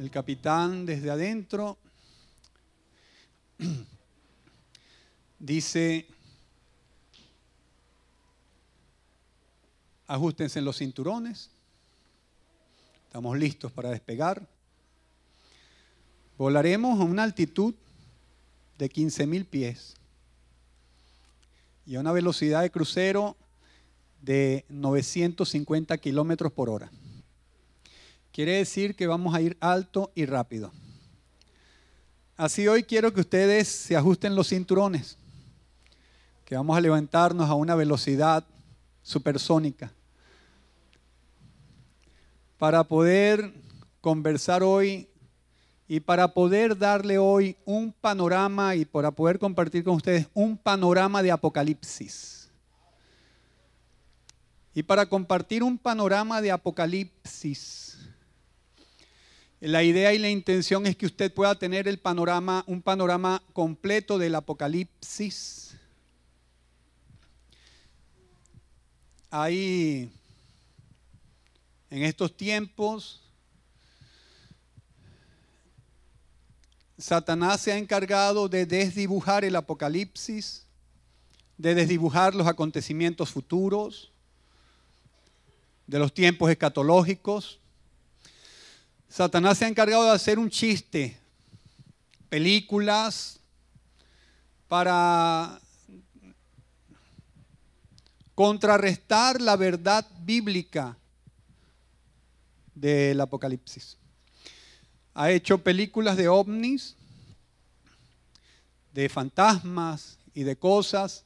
El capitán desde adentro dice, ajustense en los cinturones, estamos listos para despegar. Volaremos a una altitud de 15 mil pies y a una velocidad de crucero de 950 kilómetros por hora. Quiere decir que vamos a ir alto y rápido. Así hoy quiero que ustedes se ajusten los cinturones, que vamos a levantarnos a una velocidad supersónica para poder conversar hoy y para poder darle hoy un panorama y para poder compartir con ustedes un panorama de Apocalipsis. Y para compartir un panorama de Apocalipsis, la idea y la intención es que usted pueda tener el panorama, un panorama completo del Apocalipsis. Hay en estos tiempos Satanás se ha encargado de desdibujar el Apocalipsis, de desdibujar los acontecimientos futuros, de los tiempos escatológicos. Satanás se ha encargado de hacer un chiste, películas, para contrarrestar la verdad bíblica del Apocalipsis ha hecho películas de ovnis, de fantasmas y de cosas.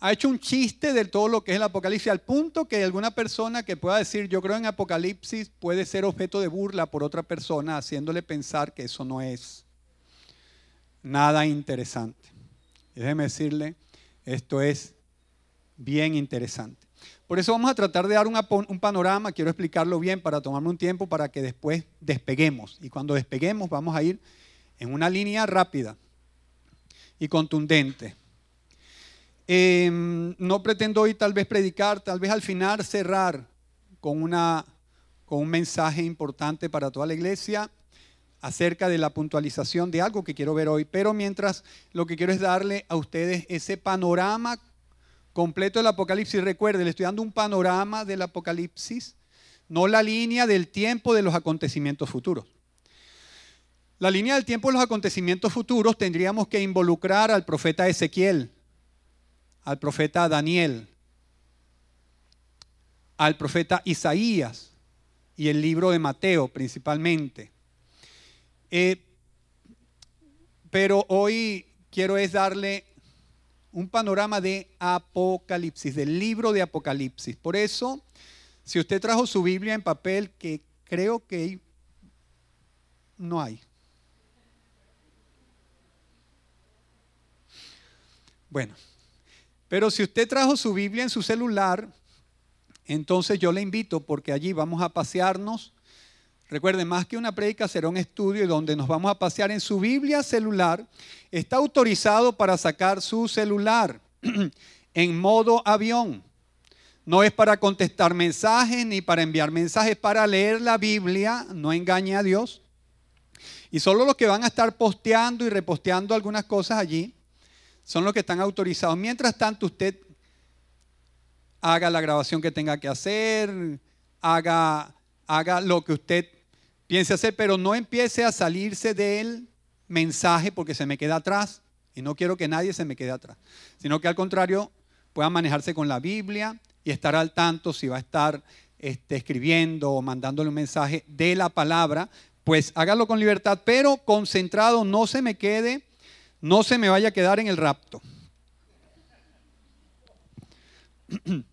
Ha hecho un chiste de todo lo que es el Apocalipsis, al punto que alguna persona que pueda decir yo creo en Apocalipsis puede ser objeto de burla por otra persona, haciéndole pensar que eso no es nada interesante. déjeme decirle, esto es bien interesante. Por eso vamos a tratar de dar un panorama, quiero explicarlo bien para tomarme un tiempo para que después despeguemos. Y cuando despeguemos vamos a ir en una línea rápida y contundente. Em, no pretendo hoy tal vez predicar, tal vez al final cerrar con, una, con un mensaje importante para toda la iglesia acerca de la puntualización de algo que quiero ver hoy. Pero mientras lo que quiero es darle a ustedes ese panorama completo del Apocalipsis. Recuerde, le estoy dando un panorama del Apocalipsis, no la línea del tiempo de los acontecimientos futuros. La línea del tiempo de los acontecimientos futuros tendríamos que involucrar al profeta Ezequiel, al profeta Daniel, al profeta Isaías y el libro de Mateo principalmente. Eh, pero hoy quiero es darle un panorama de Apocalipsis, del libro de Apocalipsis. Por eso, si usted trajo su Biblia en papel, que creo que no hay. Bueno, pero si usted trajo su Biblia en su celular, entonces yo le invito porque allí vamos a pasearnos Recuerden, más que una prédica será un estudio donde nos vamos a pasear en su Biblia celular. Está autorizado para sacar su celular en modo avión. No es para contestar mensajes ni para enviar mensajes, para leer la Biblia, no engañe a Dios. Y solo los que van a estar posteando y reposteando algunas cosas allí son los que están autorizados. Mientras tanto, usted haga la grabación que tenga que hacer, haga, haga lo que usted piense hacer, pero no empiece a salirse del mensaje porque se me queda atrás. Y no quiero que nadie se me quede atrás, sino que al contrario pueda manejarse con la Biblia y estar al tanto si va a estar este, escribiendo o mandándole un mensaje de la palabra, pues hágalo con libertad, pero concentrado, no se me quede, no se me vaya a quedar en el rapto.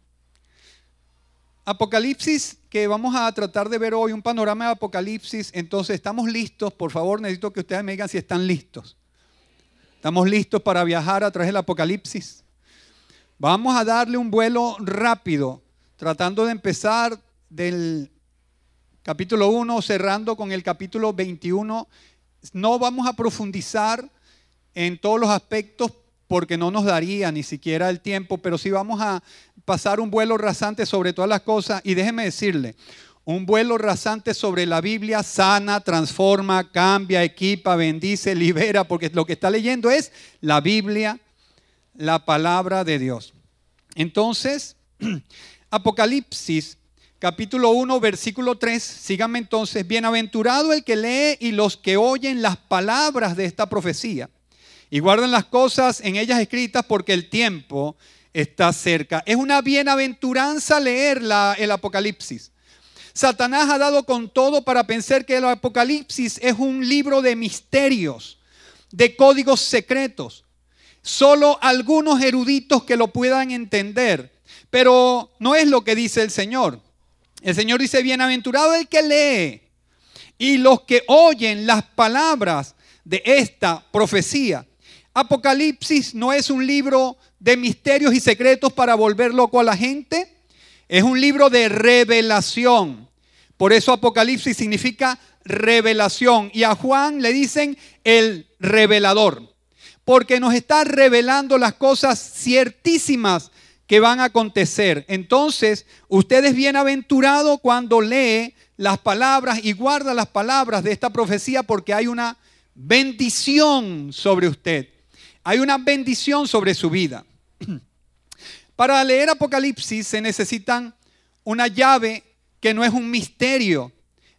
Apocalipsis, que vamos a tratar de ver hoy, un panorama de Apocalipsis. Entonces, ¿estamos listos? Por favor, necesito que ustedes me digan si están listos. ¿Estamos listos para viajar a través del Apocalipsis? Vamos a darle un vuelo rápido, tratando de empezar del capítulo 1, cerrando con el capítulo 21. No vamos a profundizar en todos los aspectos porque no nos daría ni siquiera el tiempo, pero sí vamos a pasar un vuelo rasante sobre todas las cosas. Y déjeme decirle, un vuelo rasante sobre la Biblia sana, transforma, cambia, equipa, bendice, libera, porque lo que está leyendo es la Biblia, la palabra de Dios. Entonces, Apocalipsis capítulo 1, versículo 3, síganme entonces, bienaventurado el que lee y los que oyen las palabras de esta profecía y guardan las cosas en ellas escritas porque el tiempo está cerca. Es una bienaventuranza leer el Apocalipsis. Satanás ha dado con todo para pensar que el Apocalipsis es un libro de misterios, de códigos secretos. Solo algunos eruditos que lo puedan entender. Pero no es lo que dice el Señor. El Señor dice, bienaventurado el que lee y los que oyen las palabras de esta profecía. Apocalipsis no es un libro de misterios y secretos para volver loco a la gente. Es un libro de revelación. Por eso Apocalipsis significa revelación. Y a Juan le dicen el revelador. Porque nos está revelando las cosas ciertísimas que van a acontecer. Entonces, usted es bienaventurado cuando lee las palabras y guarda las palabras de esta profecía porque hay una bendición sobre usted. Hay una bendición sobre su vida. Para leer Apocalipsis se necesitan una llave que no es un misterio,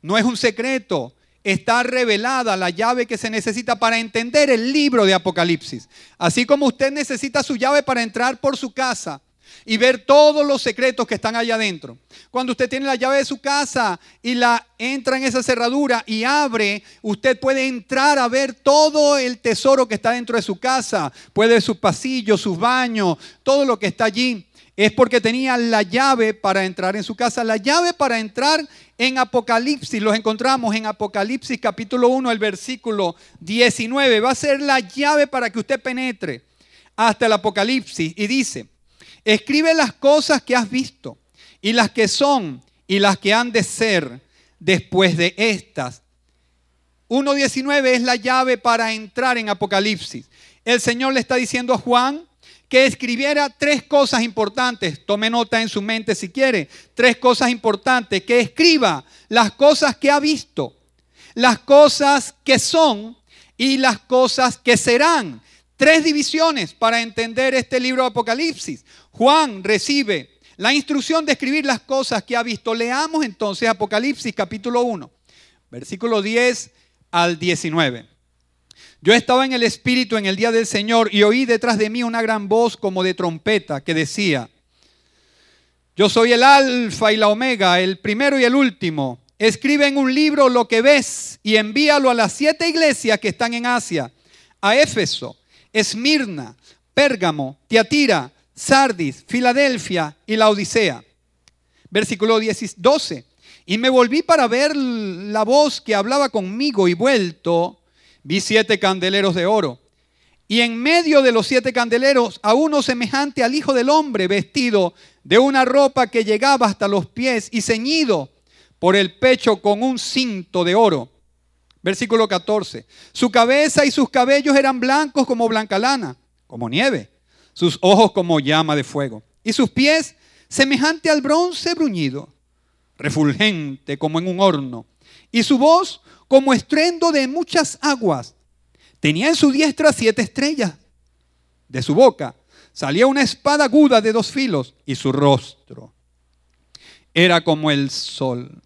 no es un secreto, está revelada la llave que se necesita para entender el libro de Apocalipsis. Así como usted necesita su llave para entrar por su casa y ver todos los secretos que están allá adentro. Cuando usted tiene la llave de su casa y la entra en esa cerradura y abre, usted puede entrar a ver todo el tesoro que está dentro de su casa, puede ver sus pasillos, sus baños, todo lo que está allí. Es porque tenía la llave para entrar en su casa. La llave para entrar en Apocalipsis, los encontramos en Apocalipsis capítulo 1, el versículo 19. Va a ser la llave para que usted penetre hasta el Apocalipsis. Y dice, Escribe las cosas que has visto y las que son y las que han de ser después de estas. 1.19 es la llave para entrar en Apocalipsis. El Señor le está diciendo a Juan que escribiera tres cosas importantes. Tome nota en su mente si quiere. Tres cosas importantes. Que escriba las cosas que ha visto, las cosas que son y las cosas que serán. Tres divisiones para entender este libro de Apocalipsis. Juan recibe la instrucción de escribir las cosas que ha visto. Leamos entonces Apocalipsis capítulo 1, versículo 10 al 19. Yo estaba en el Espíritu en el día del Señor y oí detrás de mí una gran voz como de trompeta que decía, yo soy el alfa y la omega, el primero y el último. Escribe en un libro lo que ves y envíalo a las siete iglesias que están en Asia, a Éfeso, Esmirna, Pérgamo, Tiatira, Sardis, Filadelfia y la Odisea. Versículo 12. Y me volví para ver la voz que hablaba conmigo y vuelto, vi siete candeleros de oro. Y en medio de los siete candeleros a uno semejante al Hijo del Hombre, vestido de una ropa que llegaba hasta los pies y ceñido por el pecho con un cinto de oro. Versículo 14. Su cabeza y sus cabellos eran blancos como blanca lana, como nieve. Sus ojos como llama de fuego. Y sus pies semejante al bronce bruñido, refulgente como en un horno. Y su voz como estruendo de muchas aguas. Tenía en su diestra siete estrellas. De su boca salía una espada aguda de dos filos y su rostro era como el sol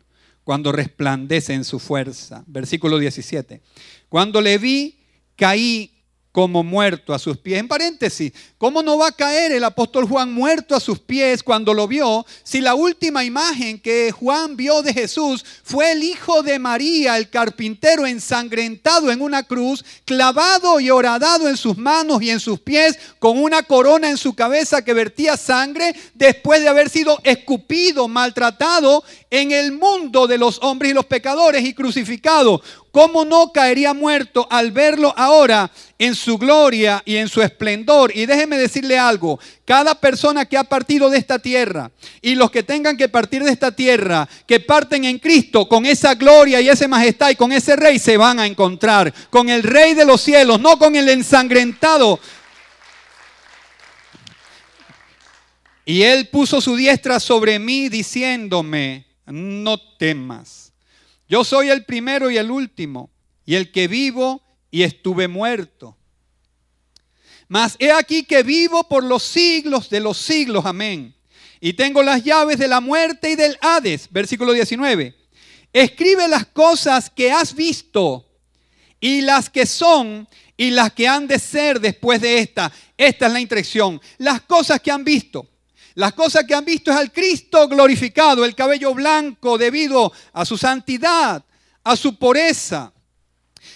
cuando resplandece en su fuerza. Versículo 17. Cuando le vi, caí como muerto a sus pies. En paréntesis, ¿cómo no va a caer el apóstol Juan muerto a sus pies cuando lo vio si la última imagen que Juan vio de Jesús fue el hijo de María, el carpintero ensangrentado en una cruz, clavado y horadado en sus manos y en sus pies, con una corona en su cabeza que vertía sangre después de haber sido escupido, maltratado en el mundo de los hombres y los pecadores y crucificado? ¿Cómo no caería muerto al verlo ahora en su gloria y en su esplendor? Y déjeme decirle algo, cada persona que ha partido de esta tierra y los que tengan que partir de esta tierra, que parten en Cristo con esa gloria y esa majestad y con ese rey, se van a encontrar con el rey de los cielos, no con el ensangrentado. Y él puso su diestra sobre mí diciéndome, no temas. Yo soy el primero y el último, y el que vivo y estuve muerto. Mas he aquí que vivo por los siglos de los siglos, amén. Y tengo las llaves de la muerte y del Hades, versículo 19. Escribe las cosas que has visto y las que son y las que han de ser después de esta. Esta es la instrucción. Las cosas que han visto. Las cosas que han visto es al Cristo glorificado, el cabello blanco debido a su santidad, a su pureza,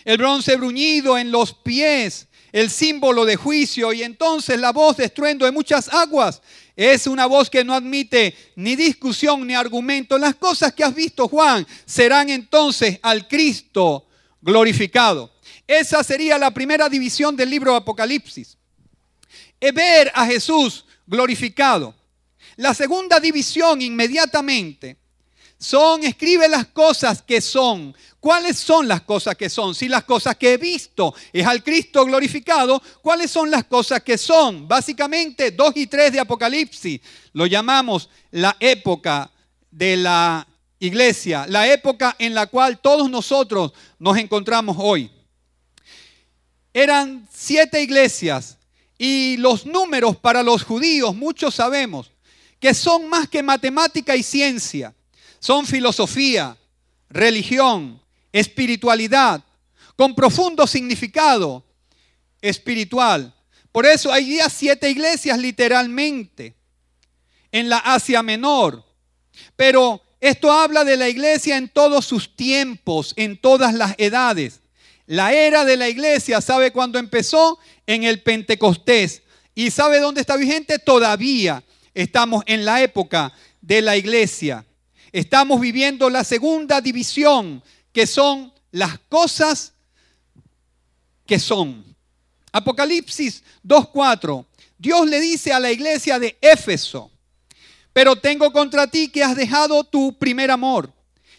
el bronce bruñido en los pies, el símbolo de juicio y entonces la voz de estruendo de muchas aguas. Es una voz que no admite ni discusión ni argumento. Las cosas que has visto, Juan, serán entonces al Cristo glorificado. Esa sería la primera división del libro de Apocalipsis. Es ver a Jesús glorificado. La segunda división inmediatamente son, escribe las cosas que son. ¿Cuáles son las cosas que son? Si las cosas que he visto es al Cristo glorificado, ¿cuáles son las cosas que son? Básicamente 2 y 3 de Apocalipsis. Lo llamamos la época de la iglesia, la época en la cual todos nosotros nos encontramos hoy. Eran siete iglesias y los números para los judíos, muchos sabemos, que son más que matemática y ciencia, son filosofía, religión, espiritualidad, con profundo significado espiritual. Por eso hay ya siete iglesias literalmente en la Asia Menor. Pero esto habla de la iglesia en todos sus tiempos, en todas las edades. La era de la iglesia, ¿sabe cuándo empezó? En el Pentecostés. ¿Y sabe dónde está vigente? Todavía estamos en la época de la iglesia. Estamos viviendo la segunda división, que son las cosas que son. Apocalipsis 2.4. Dios le dice a la iglesia de Éfeso, pero tengo contra ti que has dejado tu primer amor.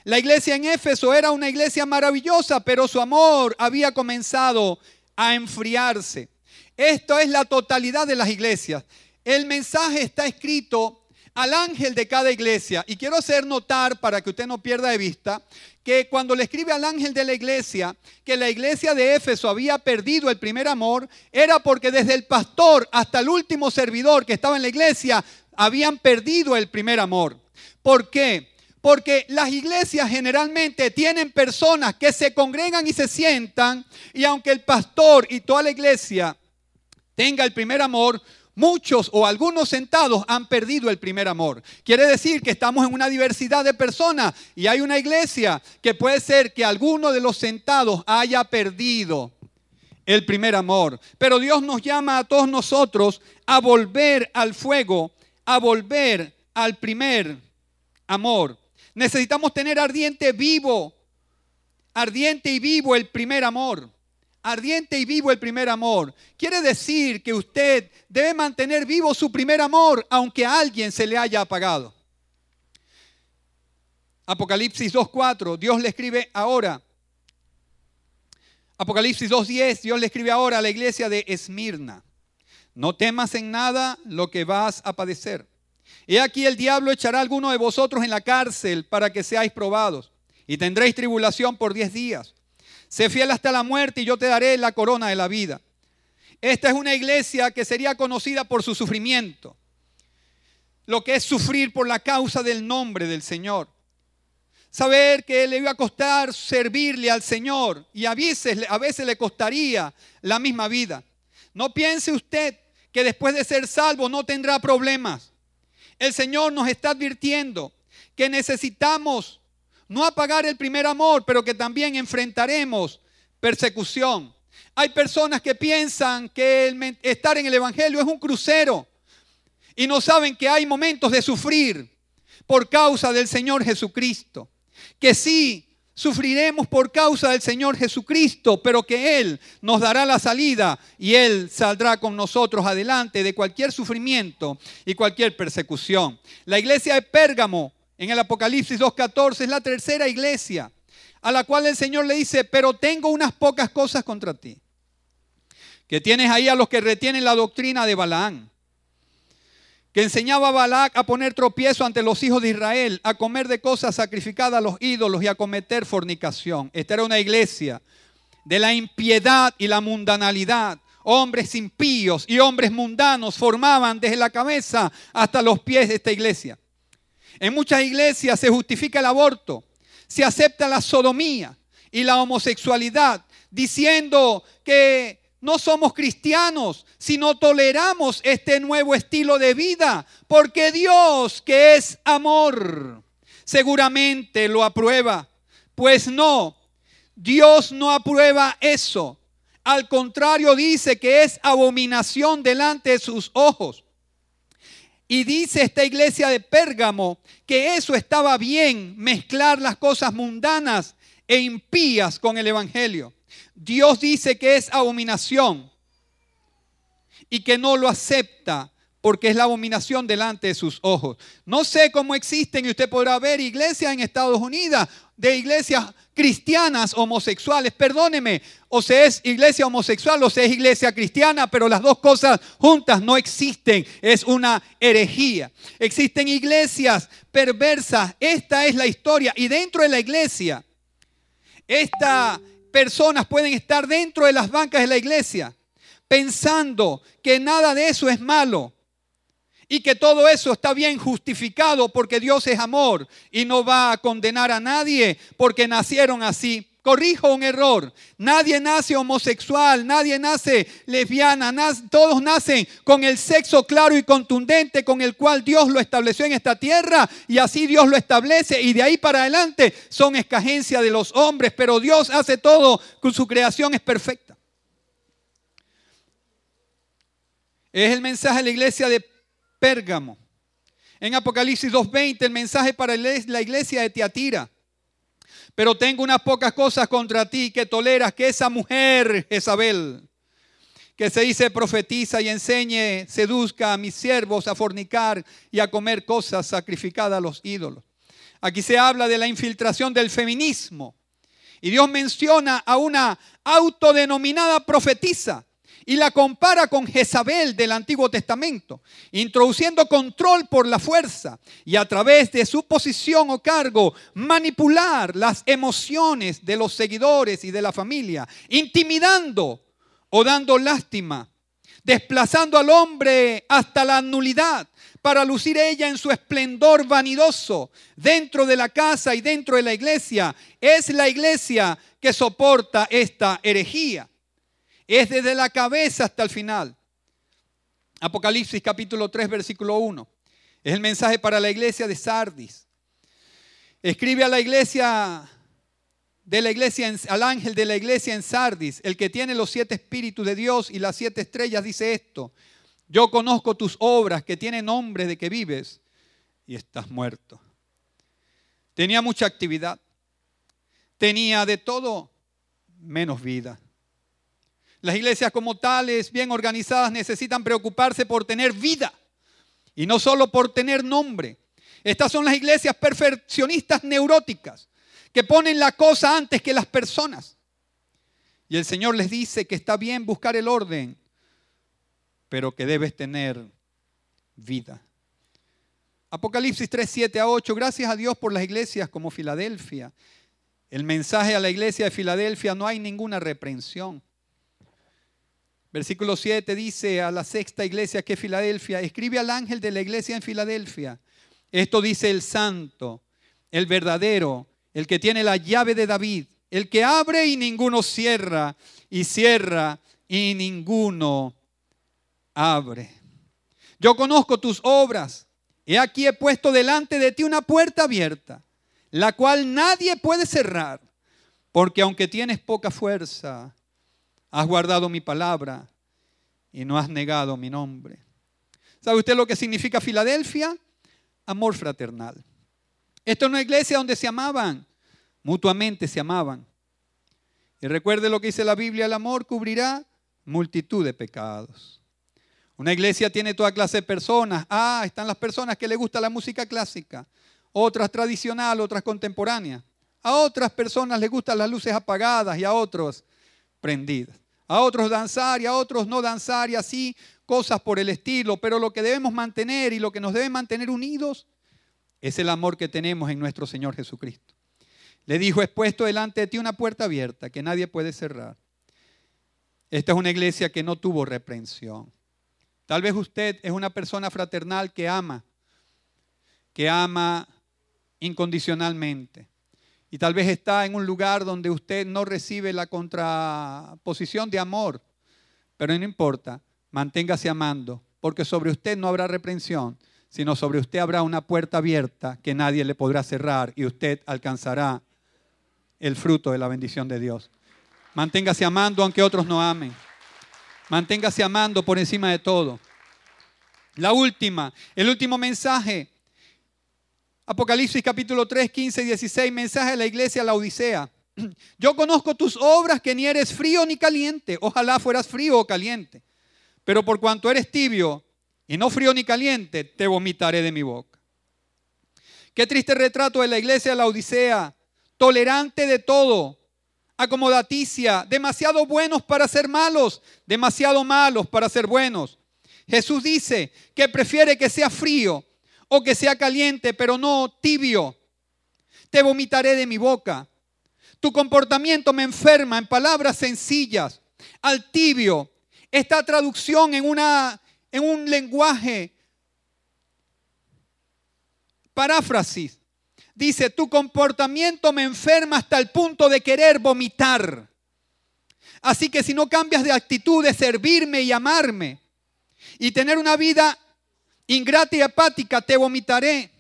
La iglesia en Éfeso era una iglesia maravillosa, pero su amor había comenzado a enfriarse. Esto es la totalidad de las iglesias. El mensaje está escrito al ángel de cada iglesia. Y quiero hacer notar, para que usted no pierda de vista, que cuando le escribe al ángel de la iglesia que la iglesia de Éfeso había perdido el primer amor, era porque desde el pastor hasta el último servidor que estaba en la iglesia habían perdido el primer amor. ¿Por qué? Porque las iglesias generalmente tienen personas que se congregan y se sientan y aunque el pastor y toda la iglesia tenga el primer amor, muchos o algunos sentados han perdido el primer amor. Quiere decir que estamos en una diversidad de personas y hay una iglesia que puede ser que alguno de los sentados haya perdido el primer amor. Pero Dios nos llama a todos nosotros a volver al fuego, a volver al primer amor. Necesitamos tener ardiente vivo, ardiente y vivo el primer amor ardiente y vivo el primer amor. Quiere decir que usted debe mantener vivo su primer amor aunque a alguien se le haya apagado. Apocalipsis 2.4, Dios le escribe ahora. Apocalipsis 2.10, Dios le escribe ahora a la iglesia de Esmirna. No temas en nada lo que vas a padecer. He aquí el diablo echará a alguno de vosotros en la cárcel para que seáis probados. Y tendréis tribulación por diez días. Sé fiel hasta la muerte y yo te daré la corona de la vida. Esta es una iglesia que sería conocida por su sufrimiento. Lo que es sufrir por la causa del nombre del Señor. Saber que le iba a costar servirle al Señor y a veces, a veces le costaría la misma vida. No piense usted que después de ser salvo no tendrá problemas. El Señor nos está advirtiendo que necesitamos no apagar el primer amor, pero que también enfrentaremos persecución. Hay personas que piensan que estar en el Evangelio es un crucero y no saben que hay momentos de sufrir por causa del Señor Jesucristo. Que sí, sufriremos por causa del Señor Jesucristo, pero que Él nos dará la salida y Él saldrá con nosotros adelante de cualquier sufrimiento y cualquier persecución. La iglesia de Pérgamo en el Apocalipsis 2.14 es la tercera iglesia a la cual el Señor le dice, pero tengo unas pocas cosas contra ti. Que tienes ahí a los que retienen la doctrina de Balaán, que enseñaba a Balac a poner tropiezo ante los hijos de Israel, a comer de cosas sacrificadas a los ídolos y a cometer fornicación. Esta era una iglesia de la impiedad y la mundanalidad. Hombres impíos y hombres mundanos formaban desde la cabeza hasta los pies de esta iglesia. En muchas iglesias se justifica el aborto, se acepta la sodomía y la homosexualidad, diciendo que no somos cristianos si no toleramos este nuevo estilo de vida, porque Dios, que es amor, seguramente lo aprueba. Pues no, Dios no aprueba eso. Al contrario, dice que es abominación delante de sus ojos. Y dice esta iglesia de Pérgamo que eso estaba bien, mezclar las cosas mundanas e impías con el Evangelio. Dios dice que es abominación y que no lo acepta porque es la abominación delante de sus ojos. No sé cómo existen y usted podrá ver iglesias en Estados Unidos de iglesias cristianas homosexuales. Perdóneme, o se es iglesia homosexual o se es iglesia cristiana, pero las dos cosas juntas no existen. Es una herejía. Existen iglesias perversas. Esta es la historia. Y dentro de la iglesia, esta personas pueden estar dentro de las bancas de la iglesia pensando que nada de eso es malo y que todo eso está bien justificado porque Dios es amor y no va a condenar a nadie porque nacieron así. Corrijo un error. Nadie nace homosexual, nadie nace lesbiana, todos nacen con el sexo claro y contundente con el cual Dios lo estableció en esta tierra y así Dios lo establece y de ahí para adelante son escagencia de los hombres, pero Dios hace todo, su creación es perfecta. Es el mensaje de la iglesia de Pérgamo. En Apocalipsis 2.20 el mensaje para la iglesia de Tiatira. Pero tengo unas pocas cosas contra ti que toleras que esa mujer, Jezabel, que se dice profetiza y enseñe, seduzca a mis siervos a fornicar y a comer cosas sacrificadas a los ídolos. Aquí se habla de la infiltración del feminismo. Y Dios menciona a una autodenominada profetisa y la compara con Jezabel del Antiguo Testamento, introduciendo control por la fuerza y a través de su posición o cargo manipular las emociones de los seguidores y de la familia, intimidando o dando lástima, desplazando al hombre hasta la nulidad para lucir ella en su esplendor vanidoso dentro de la casa y dentro de la iglesia. Es la iglesia que soporta esta herejía. Es desde la cabeza hasta el final. Apocalipsis capítulo 3, versículo 1. Es el mensaje para la iglesia de Sardis. Escribe a la iglesia de la iglesia, al ángel de la iglesia en Sardis, el que tiene los siete espíritus de Dios y las siete estrellas, dice esto. Yo conozco tus obras que tienen nombre de que vives y estás muerto. Tenía mucha actividad. Tenía de todo menos vida. Las iglesias como tales, bien organizadas, necesitan preocuparse por tener vida y no solo por tener nombre. Estas son las iglesias perfeccionistas neuróticas que ponen la cosa antes que las personas. Y el Señor les dice que está bien buscar el orden, pero que debes tener vida. Apocalipsis 3, 7 a 8. Gracias a Dios por las iglesias como Filadelfia. El mensaje a la iglesia de Filadelfia no hay ninguna reprensión. Versículo 7 dice a la sexta iglesia que es Filadelfia, escribe al ángel de la iglesia en Filadelfia. Esto dice el santo, el verdadero, el que tiene la llave de David, el que abre y ninguno cierra, y cierra y ninguno abre. Yo conozco tus obras. He aquí he puesto delante de ti una puerta abierta, la cual nadie puede cerrar, porque aunque tienes poca fuerza, Has guardado mi palabra y no has negado mi nombre. ¿Sabe usted lo que significa Filadelfia? Amor fraternal. Esto es una iglesia donde se amaban, mutuamente se amaban. Y recuerde lo que dice la Biblia, el amor cubrirá multitud de pecados. Una iglesia tiene toda clase de personas. Ah, están las personas que le gusta la música clásica, otras tradicional, otras contemporáneas. A otras personas les gustan las luces apagadas y a otros a otros danzar y a otros no danzar y así cosas por el estilo, pero lo que debemos mantener y lo que nos debe mantener unidos es el amor que tenemos en nuestro Señor Jesucristo. Le dijo, he puesto delante de ti una puerta abierta que nadie puede cerrar. Esta es una iglesia que no tuvo reprensión. Tal vez usted es una persona fraternal que ama, que ama incondicionalmente. Y tal vez está en un lugar donde usted no recibe la contraposición de amor. Pero no importa, manténgase amando, porque sobre usted no habrá reprensión, sino sobre usted habrá una puerta abierta que nadie le podrá cerrar y usted alcanzará el fruto de la bendición de Dios. Manténgase amando aunque otros no amen. Manténgase amando por encima de todo. La última, el último mensaje Apocalipsis capítulo 3, 15 y 16, mensaje a la iglesia a la Odisea. Yo conozco tus obras, que ni eres frío ni caliente. Ojalá fueras frío o caliente. Pero por cuanto eres tibio y no frío ni caliente, te vomitaré de mi boca. Qué triste retrato de la iglesia a la Odisea. Tolerante de todo, acomodaticia, demasiado buenos para ser malos, demasiado malos para ser buenos. Jesús dice que prefiere que sea frío o que sea caliente, pero no tibio. Te vomitaré de mi boca. Tu comportamiento me enferma en palabras sencillas. Al tibio. Esta traducción en, una, en un lenguaje paráfrasis. Dice, tu comportamiento me enferma hasta el punto de querer vomitar. Así que si no cambias de actitud de servirme y amarme y tener una vida Ingrata y apática, te vomitaré.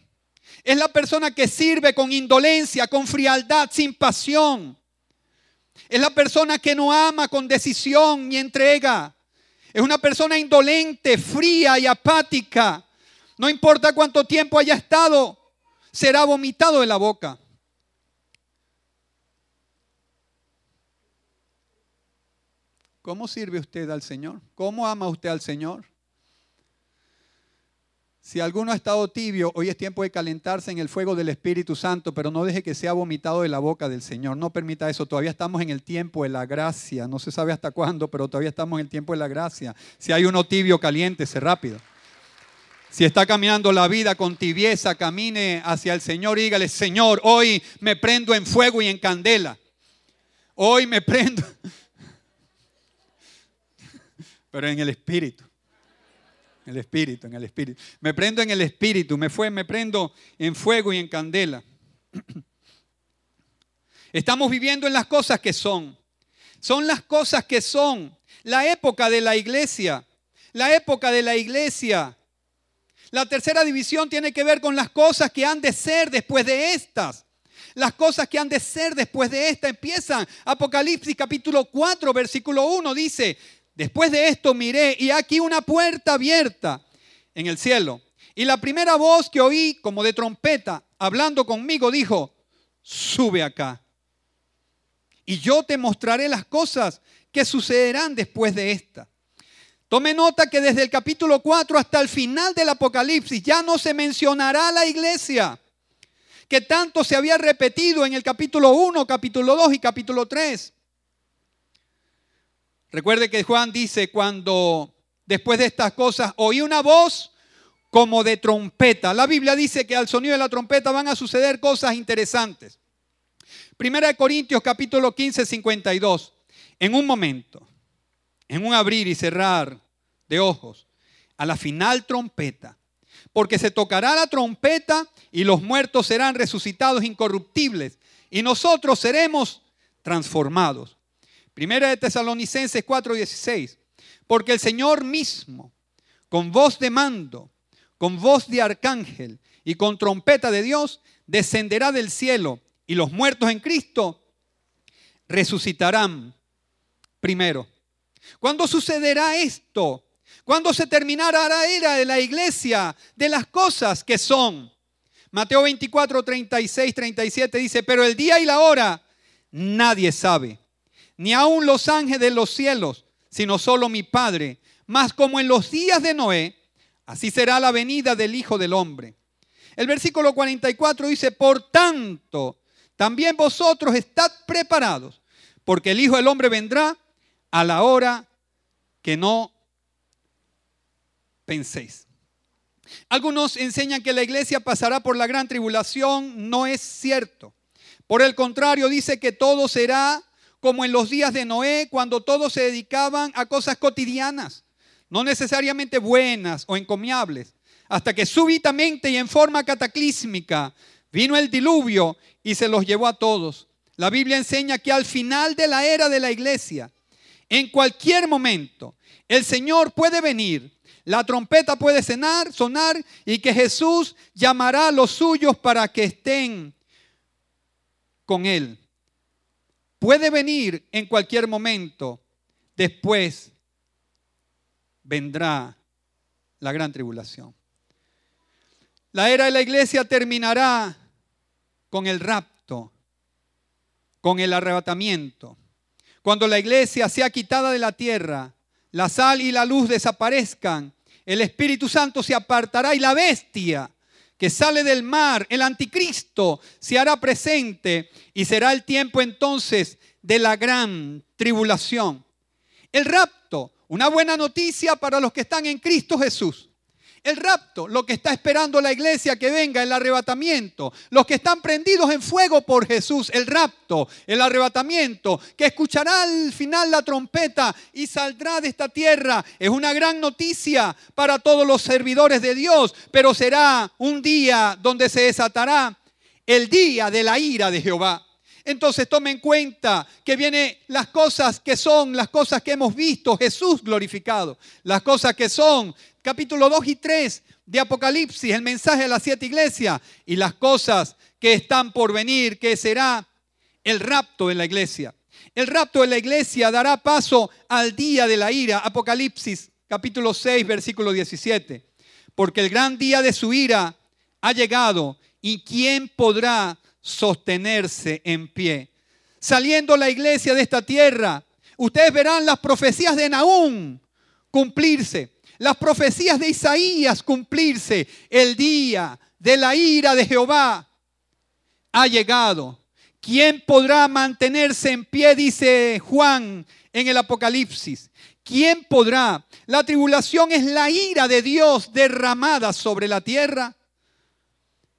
Es la persona que sirve con indolencia, con frialdad, sin pasión. Es la persona que no ama con decisión ni entrega. Es una persona indolente, fría y apática. No importa cuánto tiempo haya estado, será vomitado de la boca. ¿Cómo sirve usted al Señor? ¿Cómo ama usted al Señor? Si alguno ha estado tibio, hoy es tiempo de calentarse en el fuego del Espíritu Santo, pero no deje que sea vomitado de la boca del Señor. No permita eso. Todavía estamos en el tiempo de la gracia. No se sabe hasta cuándo, pero todavía estamos en el tiempo de la gracia. Si hay uno tibio, caliéntese rápido. Si está caminando la vida con tibieza, camine hacia el Señor y dígale, Señor, hoy me prendo en fuego y en candela. Hoy me prendo. Pero en el Espíritu el espíritu, en el espíritu. Me prendo en el espíritu, me, fue, me prendo en fuego y en candela. Estamos viviendo en las cosas que son. Son las cosas que son. La época de la iglesia. La época de la iglesia. La tercera división tiene que ver con las cosas que han de ser después de estas. Las cosas que han de ser después de esta empiezan. Apocalipsis capítulo 4, versículo 1 dice, Después de esto miré y aquí una puerta abierta en el cielo. Y la primera voz que oí como de trompeta hablando conmigo dijo, sube acá. Y yo te mostraré las cosas que sucederán después de esta. Tome nota que desde el capítulo 4 hasta el final del Apocalipsis ya no se mencionará la iglesia, que tanto se había repetido en el capítulo 1, capítulo 2 y capítulo 3. Recuerde que Juan dice, cuando después de estas cosas oí una voz como de trompeta. La Biblia dice que al sonido de la trompeta van a suceder cosas interesantes. Primera de Corintios capítulo 15, 52. En un momento, en un abrir y cerrar de ojos, a la final trompeta, porque se tocará la trompeta y los muertos serán resucitados incorruptibles y nosotros seremos transformados. Primera de Tesalonicenses 4:16. Porque el Señor mismo, con voz de mando, con voz de arcángel y con trompeta de Dios, descenderá del cielo y los muertos en Cristo resucitarán primero. ¿Cuándo sucederá esto? ¿Cuándo se terminará la era de la iglesia de las cosas que son? Mateo 24, 36, 37 dice, pero el día y la hora nadie sabe ni aun los ángeles de los cielos, sino solo mi Padre. Mas como en los días de Noé, así será la venida del Hijo del Hombre. El versículo 44 dice, por tanto, también vosotros estad preparados, porque el Hijo del Hombre vendrá a la hora que no penséis. Algunos enseñan que la iglesia pasará por la gran tribulación. No es cierto. Por el contrario, dice que todo será como en los días de Noé, cuando todos se dedicaban a cosas cotidianas, no necesariamente buenas o encomiables, hasta que súbitamente y en forma cataclísmica vino el diluvio y se los llevó a todos. La Biblia enseña que al final de la era de la iglesia, en cualquier momento, el Señor puede venir, la trompeta puede sonar, sonar y que Jesús llamará a los suyos para que estén con Él. Puede venir en cualquier momento, después vendrá la gran tribulación. La era de la iglesia terminará con el rapto, con el arrebatamiento. Cuando la iglesia sea quitada de la tierra, la sal y la luz desaparezcan, el Espíritu Santo se apartará y la bestia que sale del mar, el anticristo, se hará presente y será el tiempo entonces de la gran tribulación. El rapto, una buena noticia para los que están en Cristo Jesús. El rapto, lo que está esperando la iglesia que venga, el arrebatamiento. Los que están prendidos en fuego por Jesús, el rapto, el arrebatamiento, que escuchará al final la trompeta y saldrá de esta tierra. Es una gran noticia para todos los servidores de Dios, pero será un día donde se desatará el día de la ira de Jehová. Entonces tome en cuenta que vienen las cosas que son, las cosas que hemos visto, Jesús glorificado, las cosas que son, capítulo 2 y 3 de Apocalipsis, el mensaje a las siete iglesias, y las cosas que están por venir, que será el rapto de la iglesia. El rapto de la iglesia dará paso al día de la ira, Apocalipsis capítulo 6, versículo 17, porque el gran día de su ira ha llegado y ¿quién podrá sostenerse en pie. Saliendo la iglesia de esta tierra, ustedes verán las profecías de Naúm cumplirse, las profecías de Isaías cumplirse. El día de la ira de Jehová ha llegado. ¿Quién podrá mantenerse en pie? Dice Juan en el Apocalipsis. ¿Quién podrá? La tribulación es la ira de Dios derramada sobre la tierra.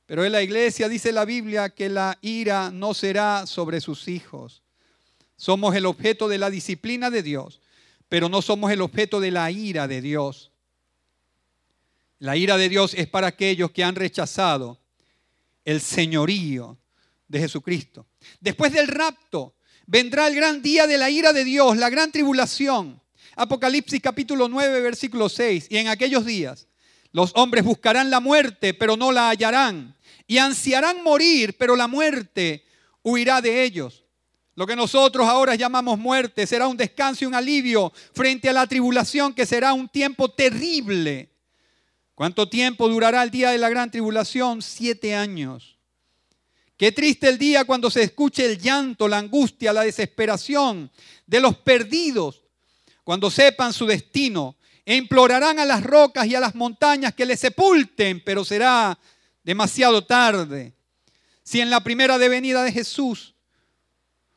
Pero en la iglesia dice la Biblia que la ira no será sobre sus hijos. Somos el objeto de la disciplina de Dios, pero no somos el objeto de la ira de Dios. La ira de Dios es para aquellos que han rechazado el señorío de Jesucristo. Después del rapto vendrá el gran día de la ira de Dios, la gran tribulación. Apocalipsis capítulo 9, versículo 6. Y en aquellos días los hombres buscarán la muerte, pero no la hallarán y ansiarán morir, pero la muerte huirá de ellos. Lo que nosotros ahora llamamos muerte será un descanso y un alivio frente a la tribulación que será un tiempo terrible. ¿Cuánto tiempo durará el día de la gran tribulación? Siete años. Qué triste el día cuando se escuche el llanto, la angustia, la desesperación de los perdidos, cuando sepan su destino e implorarán a las rocas y a las montañas que les sepulten, pero será demasiado tarde. Si en la primera venida de Jesús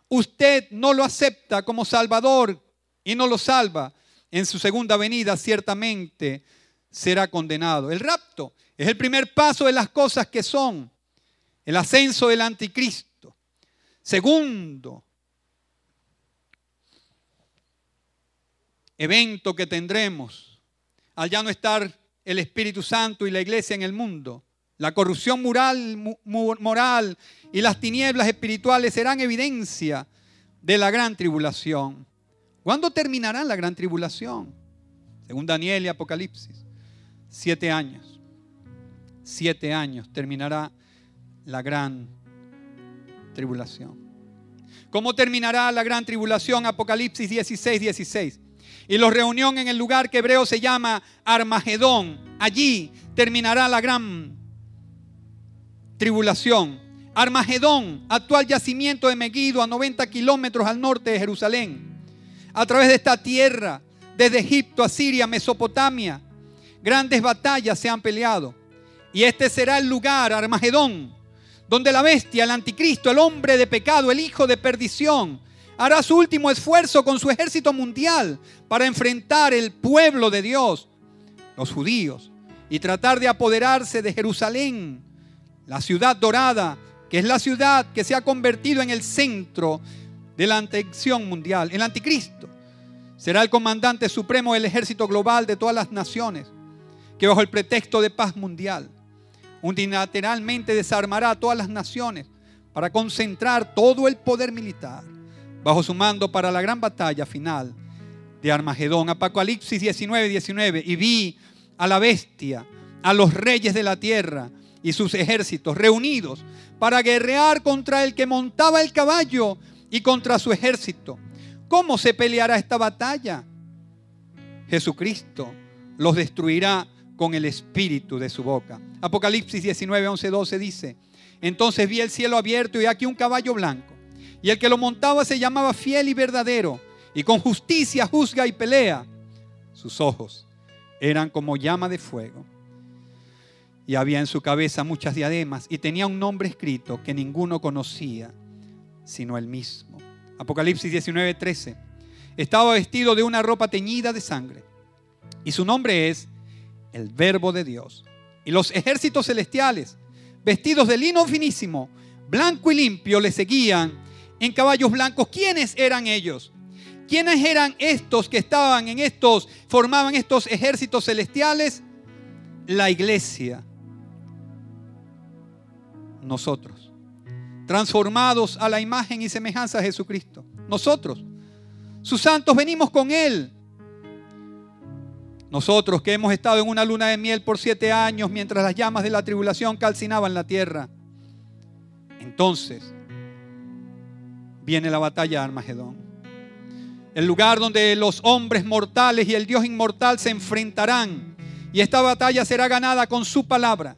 usted no lo acepta como Salvador y no lo salva, en su segunda venida ciertamente será condenado. El rapto es el primer paso de las cosas que son el ascenso del anticristo. Segundo, evento que tendremos al ya no estar el Espíritu Santo y la iglesia en el mundo, la corrupción moral, y las tinieblas espirituales serán evidencia de la gran tribulación. ¿Cuándo terminará la gran tribulación? Según Daniel y Apocalipsis. Siete años. Siete años terminará la gran tribulación. ¿Cómo terminará la gran tribulación? Apocalipsis 16, 16. Y los reunión en el lugar que hebreo se llama Armagedón. Allí terminará la gran tribulación. Armagedón, actual yacimiento de Meguido a 90 kilómetros al norte de Jerusalén. A través de esta tierra, desde Egipto a Siria, Mesopotamia, grandes batallas se han peleado. Y este será el lugar, Armagedón, donde la bestia, el anticristo, el hombre de pecado, el hijo de perdición, hará su último esfuerzo con su ejército mundial para enfrentar el pueblo de Dios, los judíos, y tratar de apoderarse de Jerusalén, la ciudad dorada, que es la ciudad que se ha convertido en el centro de la atención mundial, el anticristo. Será el comandante supremo del ejército global de todas las naciones, que bajo el pretexto de paz mundial, unilateralmente desarmará a todas las naciones para concentrar todo el poder militar bajo su mando para la gran batalla final de Armagedón. Apocalipsis 19, 19. Y vi a la bestia, a los reyes de la tierra y sus ejércitos reunidos para guerrear contra el que montaba el caballo y contra su ejército. ¿Cómo se peleará esta batalla? Jesucristo los destruirá con el espíritu de su boca. Apocalipsis 19, 11, 12 dice, entonces vi el cielo abierto y aquí un caballo blanco. Y el que lo montaba se llamaba fiel y verdadero, y con justicia juzga y pelea. Sus ojos eran como llama de fuego. Y había en su cabeza muchas diademas y tenía un nombre escrito que ninguno conocía, sino él mismo. Apocalipsis 19, 13. Estaba vestido de una ropa teñida de sangre. Y su nombre es el Verbo de Dios. Y los ejércitos celestiales vestidos de lino finísimo, blanco y limpio, le seguían en caballos blancos. ¿Quiénes eran ellos? ¿Quiénes eran estos que estaban en estos, formaban estos ejércitos celestiales? La iglesia. Nosotros. Transformados a la imagen y semejanza de Jesucristo. Nosotros. Sus santos venimos con Él nosotros que hemos estado en una luna de miel por siete años mientras las llamas de la tribulación calcinaban la tierra. Entonces viene la batalla de Armagedón. El lugar donde los hombres mortales y el Dios inmortal se enfrentarán. Y esta batalla será ganada con su palabra.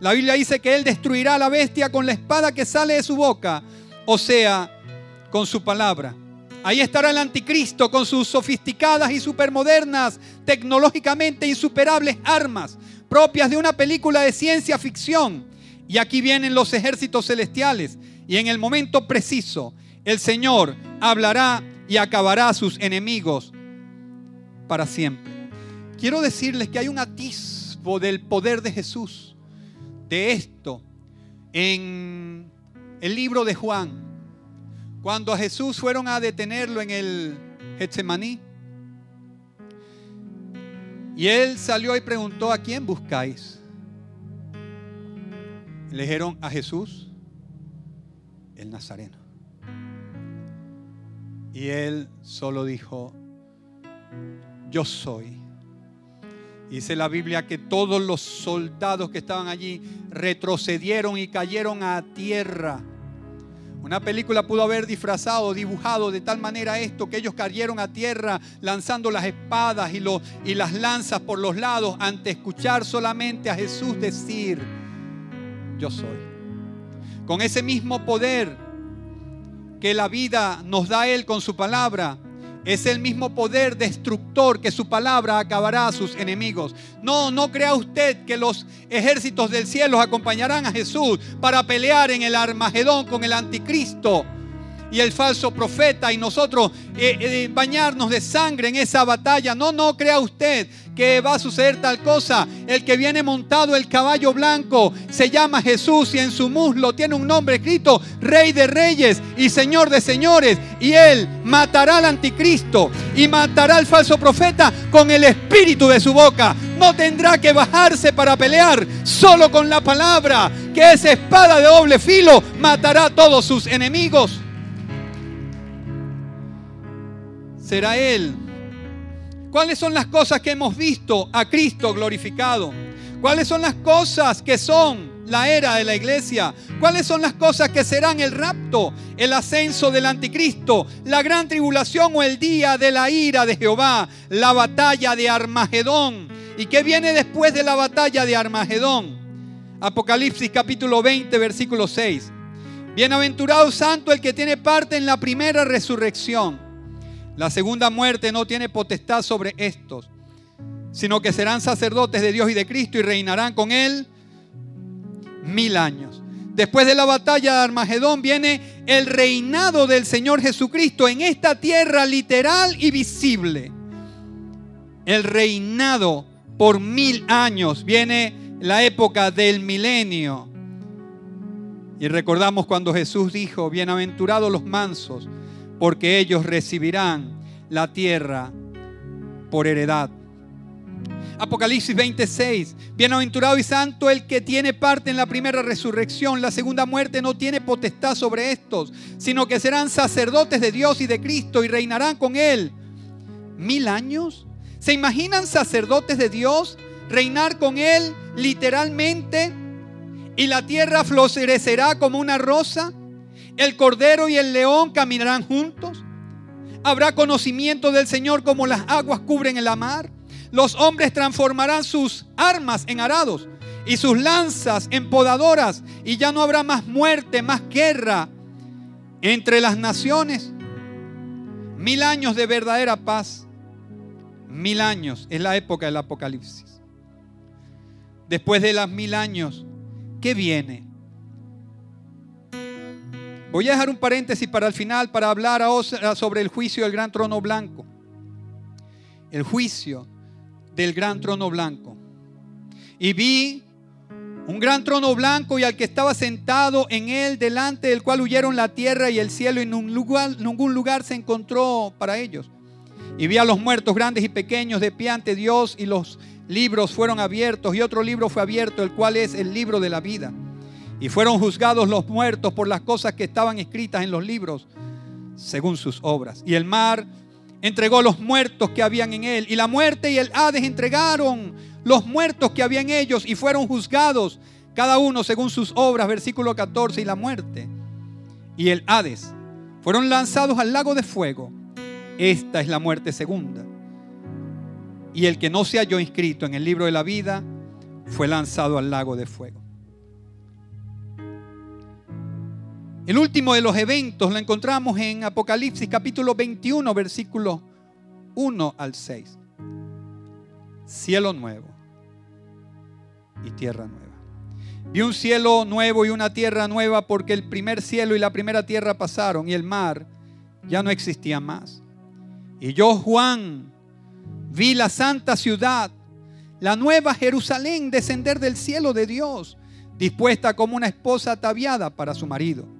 La Biblia dice que Él destruirá a la bestia con la espada que sale de su boca. O sea, con su palabra. Ahí estará el anticristo con sus sofisticadas y supermodernas, tecnológicamente insuperables armas, propias de una película de ciencia ficción. Y aquí vienen los ejércitos celestiales. Y en el momento preciso, el Señor hablará y acabará a sus enemigos para siempre. Quiero decirles que hay un atisbo del poder de Jesús, de esto, en el libro de Juan. Cuando a Jesús fueron a detenerlo en el Getsemaní, y él salió y preguntó, ¿a quién buscáis? Le dijeron a Jesús, el Nazareno. Y él solo dijo, yo soy. Dice la Biblia que todos los soldados que estaban allí retrocedieron y cayeron a tierra una película pudo haber disfrazado, dibujado de tal manera esto que ellos cayeron a tierra lanzando las espadas y, las lanzas por los lados ante escuchar solamente a Jesús decir, yo soy. Con ese mismo poder que la vida nos da Él con su palabra, es el mismo poder destructor que su palabra acabará a sus enemigos. No, no crea usted que los ejércitos del cielo acompañarán a Jesús para pelear en el Armagedón con el anticristo y el falso profeta y nosotros eh, eh, bañarnos de sangre en esa batalla. No, no crea usted que va a suceder tal cosa. El que viene montado el caballo blanco se llama Jesús y en su muslo tiene un nombre escrito, Rey de Reyes y Señor de Señores. Y él matará al anticristo y matará al falso profeta con el espíritu de su boca. No tendrá que bajarse para pelear, solo con la palabra, que esa espada de doble filo matará a todos sus enemigos. Será Él. ¿Cuáles son las cosas que hemos visto a Cristo glorificado? ¿Cuáles son las cosas que son la era de la iglesia? ¿Cuáles son las cosas que serán el rapto, el ascenso del anticristo, la gran tribulación o el día de la ira de Jehová, la batalla de Armagedón? ¿Y qué viene después de la batalla de Armagedón? Apocalipsis capítulo 20, versículo 6. Bienaventurado santo el que tiene parte en la primera resurrección. La segunda muerte no tiene potestad sobre estos, sino que serán sacerdotes de Dios y de Cristo y reinarán con Él mil años. Después de la batalla de Armagedón viene el reinado del Señor Jesucristo en esta tierra literal y visible. El reinado por mil años. Viene la época del milenio. Y recordamos cuando Jesús dijo, bienaventurados los mansos, porque ellos recibirán la tierra por heredad. Apocalipsis 26. Bienaventurado y santo el que tiene parte en la primera resurrección. La segunda muerte no tiene potestad sobre estos, sino que serán sacerdotes de Dios y de Cristo y reinarán con Él. ¿Mil años? ¿Se imaginan sacerdotes de Dios reinar con Él literalmente? Y la tierra florecerá como una rosa. El cordero y el león caminarán juntos. Habrá conocimiento del Señor como las aguas cubren el mar. Los hombres transformarán sus armas en arados y sus lanzas en podadoras y ya no habrá más muerte, más guerra entre las naciones. Mil años de verdadera paz. Mil años es la época del Apocalipsis. Después de las mil años, ¿qué viene? Voy a dejar un paréntesis para el final para hablar sobre el juicio del gran trono blanco. El juicio del gran trono blanco. Y vi un gran trono blanco y al que estaba sentado en él, delante del cual huyeron la tierra y el cielo, y ningún lugar, ningún lugar se encontró para ellos. Y vi a los muertos grandes y pequeños de pie ante Dios y los libros fueron abiertos y otro libro fue abierto, el cual es el libro de la vida. Y fueron juzgados los muertos por las cosas que estaban escritas en los libros, según sus obras. Y el mar entregó los muertos que habían en él. Y la muerte y el Hades entregaron los muertos que habían en ellos y fueron juzgados, cada uno según sus obras, versículo 14, y la muerte y el Hades fueron lanzados al lago de fuego. Esta es la muerte segunda. Y el que no se halló inscrito en el libro de la vida fue lanzado al lago de fuego. El último de los eventos lo encontramos en Apocalipsis capítulo 21, versículo 1 al 6. Cielo nuevo y tierra nueva. Vi un cielo nuevo y una tierra nueva porque el primer cielo y la primera tierra pasaron y el mar ya no existía más. Y yo, Juan, vi la santa ciudad, la nueva Jerusalén, descender del cielo de Dios, dispuesta como una esposa ataviada para su marido.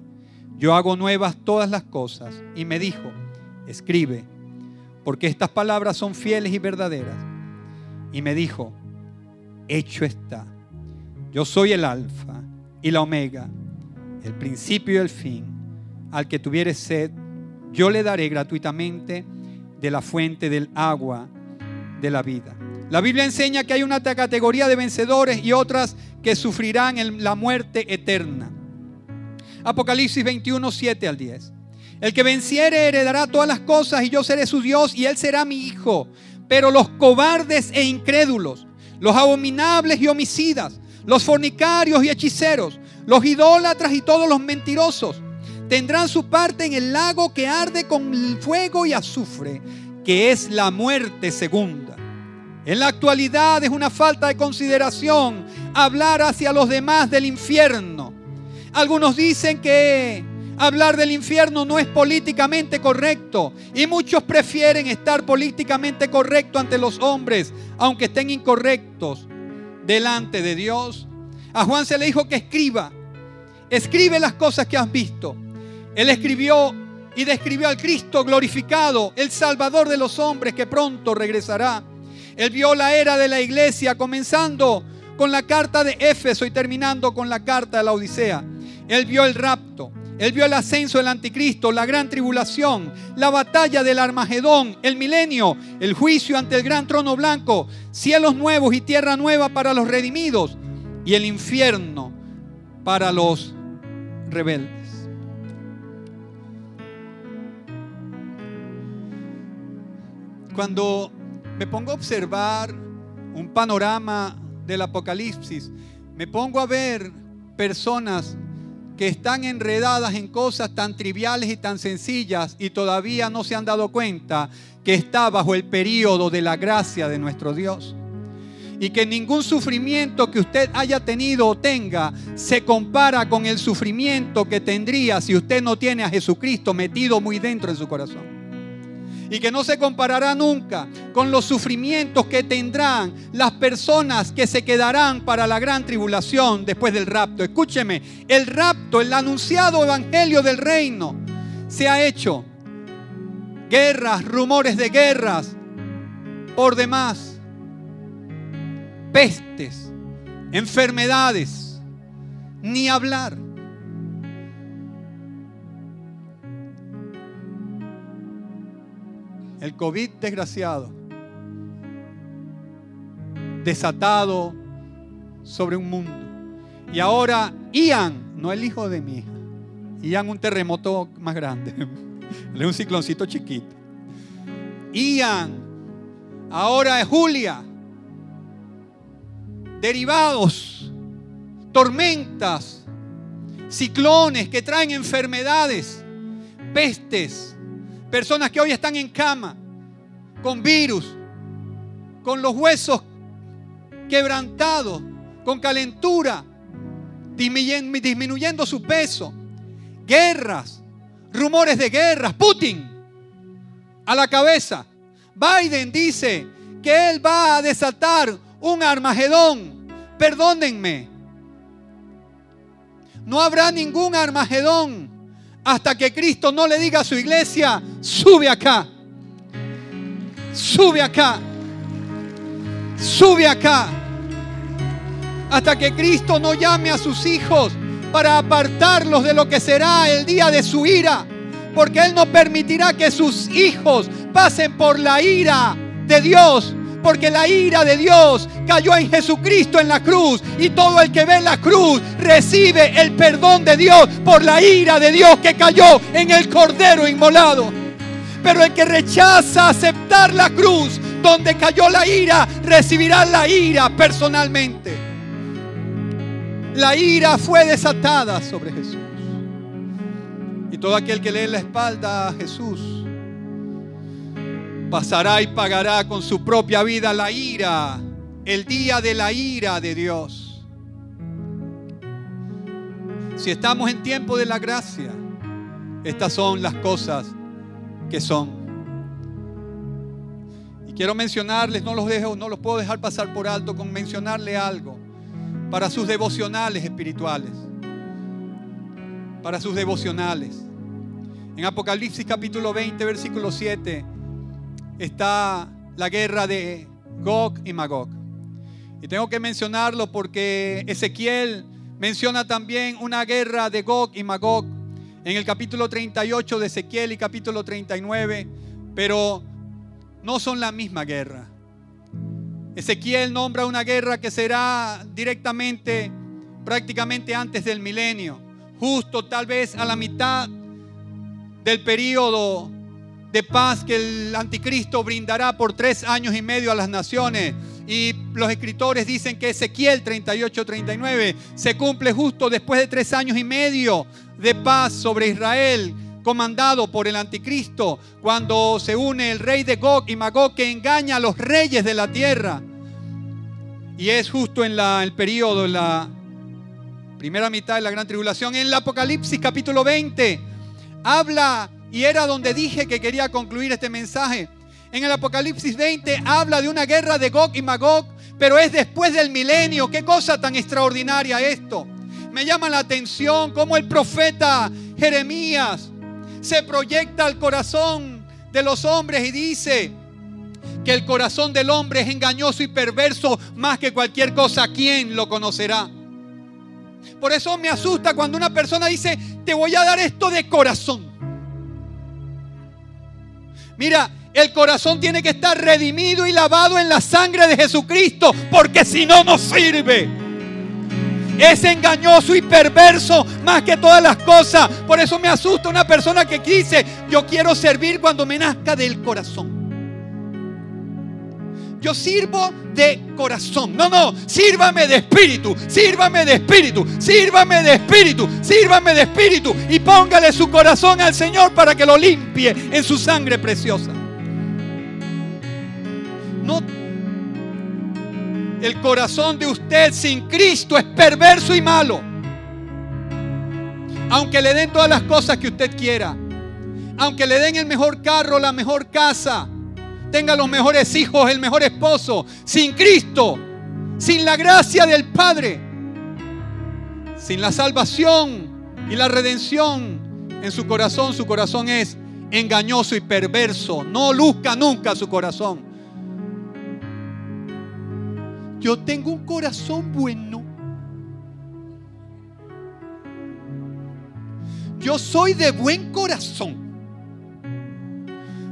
yo hago nuevas todas las cosas. Y me dijo, escribe, porque estas palabras son fieles y verdaderas. Y me dijo, hecho está. Yo soy el alfa y la omega, el principio y el fin. Al que tuviere sed, yo le daré gratuitamente de la fuente del agua de la vida. La Biblia enseña que hay una categoría de vencedores y otras que sufrirán la muerte eterna. Apocalipsis 21, 7 al 10. El que venciere heredará todas las cosas y yo seré su Dios y él será mi hijo. Pero los cobardes e incrédulos, los abominables y homicidas, los fornicarios y hechiceros, los idólatras y todos los mentirosos, tendrán su parte en el lago que arde con fuego y azufre, que es la muerte segunda. En la actualidad es una falta de consideración hablar hacia los demás del infierno algunos dicen que hablar del infierno no es políticamente correcto y muchos prefieren estar políticamente correcto ante los hombres, aunque estén incorrectos delante de Dios. A Juan se le dijo que escriba, escribe las cosas que has visto. Él escribió y describió al Cristo glorificado, el Salvador de los hombres que pronto regresará. Él vio la era de la iglesia comenzando con la carta de Éfeso y terminando con la carta de la Odisea. Él vio el rapto, él vio el ascenso del anticristo, la gran tribulación, la batalla del Armagedón, el milenio, el juicio ante el gran trono blanco, cielos nuevos y tierra nueva para los redimidos y el infierno para los rebeldes. Cuando me pongo a observar un panorama del Apocalipsis, me pongo a ver personas que están enredadas en cosas tan triviales y tan sencillas y todavía no se han dado cuenta que está bajo el periodo de la gracia de nuestro Dios. Y que ningún sufrimiento que usted haya tenido o tenga se compara con el sufrimiento que tendría si usted no tiene a Jesucristo metido muy dentro en su corazón y que no se comparará nunca con los sufrimientos que tendrán las personas que se quedarán para la gran tribulación después del rapto. Escúcheme, el rapto, el anunciado evangelio del reino, se ha hecho. Guerras, rumores de guerras, por demás, pestes, enfermedades, ni hablar. El COVID desgraciado, desatado sobre un mundo. Y ahora Ian, no el hijo de mi hija, Ian un terremoto más grande, es un cicloncito chiquito. Ian, ahora es Julia, derivados, tormentas, ciclones que traen enfermedades, pestes, Personas que hoy están en cama, con virus, con los huesos quebrantados, con calentura, disminuyendo su peso. Guerras, rumores de guerras. Putin a la cabeza. Biden dice que él va a desatar un Armagedón. Perdónenme. No habrá ningún Armagedón hasta que Cristo no le diga a su iglesia, sube acá, sube acá, sube acá. Hasta que Cristo no llame a sus hijos para apartarlos de lo que será el día de su ira. Porque Él no permitirá que sus hijos pasen por la ira de Dios porque la ira de Dios cayó en Jesucristo en la cruz y todo el que ve la cruz recibe el perdón de Dios por la ira de Dios que cayó en el cordero inmolado. Pero el que rechaza aceptar la cruz donde cayó la ira, recibirá la ira personalmente. La ira fue desatada sobre Jesús. Y todo aquel que lee la espalda a Jesús pasará y pagará con su propia vida la ira, el día de la ira de Dios. Si estamos en tiempo de la gracia, estas son las cosas que son. Y quiero mencionarles, no los dejo, no los puedo dejar pasar por alto con mencionarle algo para sus devocionales espirituales. Para sus devocionales. En Apocalipsis capítulo 20, versículo 7 está la guerra de Gog y Magog. Y tengo que mencionarlo porque Ezequiel menciona también una guerra de Gog y Magog en el capítulo 38 de Ezequiel y capítulo 39, pero no son la misma guerra. Ezequiel nombra una guerra que será directamente, prácticamente antes del milenio, justo tal vez a la mitad del periodo de paz que el anticristo brindará por tres años y medio a las naciones. Y los escritores dicen que Ezequiel 38-39 se cumple justo después de tres años y medio de paz sobre Israel, comandado por el anticristo, cuando se une el rey de Gog y Magog que engaña a los reyes de la tierra. Y es justo en la, el periodo, en la primera mitad de la gran tribulación. En el Apocalipsis capítulo 20 habla y era donde dije que quería concluir este mensaje. En el Apocalipsis 20 habla de una guerra de Gog y Magog, pero es después del milenio. Qué cosa tan extraordinaria esto. Me llama la atención cómo el profeta Jeremías se proyecta al corazón de los hombres y dice que el corazón del hombre es engañoso y perverso más que cualquier cosa. ¿Quién lo conocerá? Por eso me asusta cuando una persona dice, te voy a dar esto de corazón. Mira, el corazón tiene que estar redimido y lavado en la sangre de Jesucristo, porque si no, no sirve. Es engañoso y perverso más que todas las cosas. Por eso me asusta una persona que dice, yo quiero servir cuando me nazca del corazón. Yo sirvo de corazón. No, no, sírvame de espíritu, sírvame de espíritu, sírvame de espíritu, sírvame de espíritu. Y póngale su corazón al Señor para que lo limpie en su sangre preciosa. No, el corazón de usted sin Cristo es perverso y malo. Aunque le den todas las cosas que usted quiera, aunque le den el mejor carro, la mejor casa, tenga los mejores hijos, el mejor esposo, sin Cristo, sin la gracia del Padre, sin la salvación y la redención en su corazón, su corazón es engañoso y perverso. No luzca nunca su corazón. Yo tengo un corazón bueno. Yo soy de buen corazón.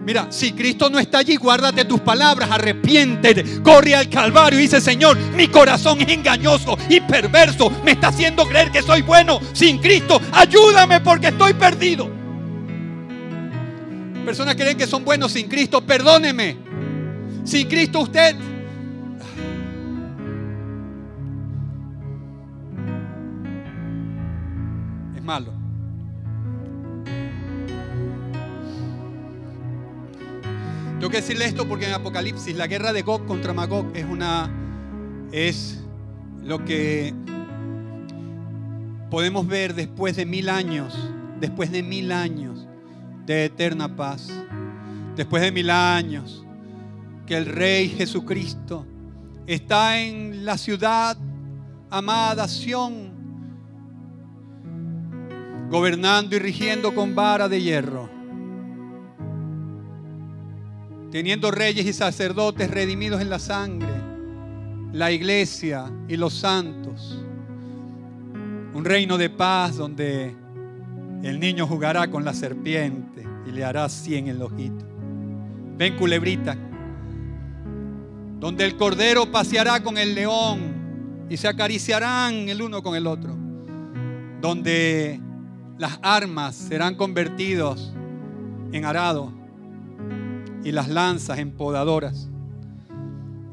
Mira, si Cristo no está allí, guárdate tus palabras, arrepiéntete, corre al Calvario y dice, Señor, mi corazón es engañoso y perverso, me está haciendo creer que soy bueno sin Cristo, ayúdame porque estoy perdido. Personas creen que son buenos sin Cristo, perdóneme. Sin Cristo usted es malo. Tengo que decirle esto porque en Apocalipsis la guerra de Gog contra Magog es una es lo que podemos ver después de mil años, después de mil años de eterna paz, después de mil años que el Rey Jesucristo está en la ciudad amada Sión, gobernando y rigiendo con vara de hierro teniendo reyes y sacerdotes redimidos en la sangre, la iglesia y los santos. Un reino de paz donde el niño jugará con la serpiente y le hará cien en el ojito. Ven culebrita, donde el cordero paseará con el león y se acariciarán el uno con el otro, donde las armas serán convertidos en arado y las lanzas empodadoras,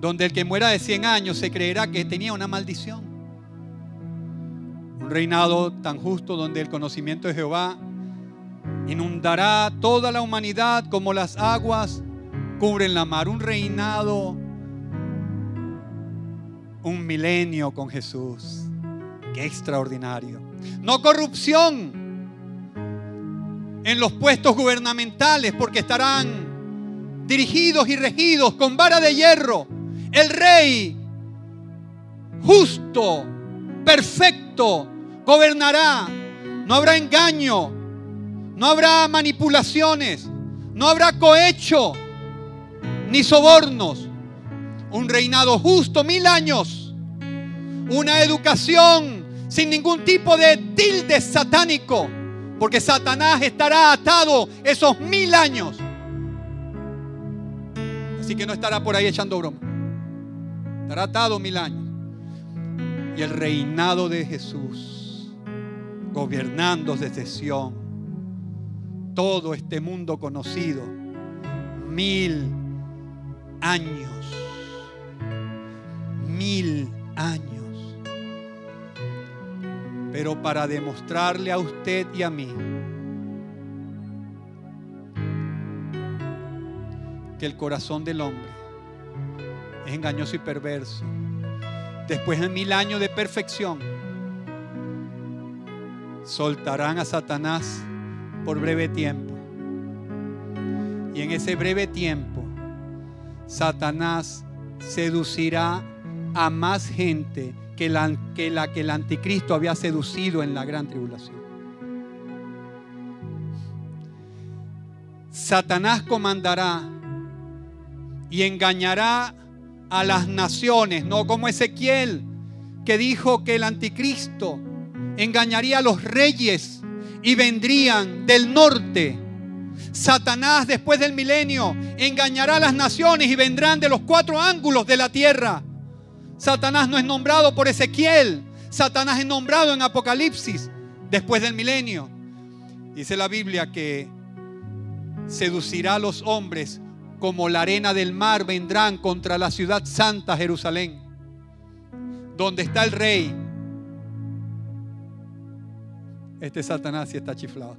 donde el que muera de 100 años se creerá que tenía una maldición. Un reinado tan justo donde el conocimiento de Jehová inundará toda la humanidad como las aguas cubren la mar. Un reinado, un milenio con Jesús. Qué extraordinario. No corrupción en los puestos gubernamentales porque estarán dirigidos y regidos con vara de hierro. El rey justo, perfecto, gobernará. No habrá engaño, no habrá manipulaciones, no habrá cohecho, ni sobornos. Un reinado justo, mil años. Una educación sin ningún tipo de tilde satánico, porque Satanás estará atado esos mil años Así que no estará por ahí echando broma. Estará atado mil años. Y el reinado de Jesús, gobernando desde Sión, todo este mundo conocido, mil años, mil años. Pero para demostrarle a usted y a mí que el corazón del hombre es engañoso y perverso. Después de mil años de perfección, soltarán a Satanás por breve tiempo. Y en ese breve tiempo, Satanás seducirá a más gente que la, que el anticristo había seducido en la gran tribulación. Satanás comandará y engañará a las naciones, no como Ezequiel que dijo que el anticristo engañaría a los reyes y vendrían del norte. Satanás después del milenio engañará a las naciones y vendrán de los cuatro ángulos de la tierra. Satanás no es nombrado por Ezequiel, Satanás es nombrado en Apocalipsis después del milenio. Dice la Biblia que seducirá a los hombres como la arena del mar vendrán contra la ciudad santa Jerusalén, donde está el rey. Este Satanás sí está chiflado.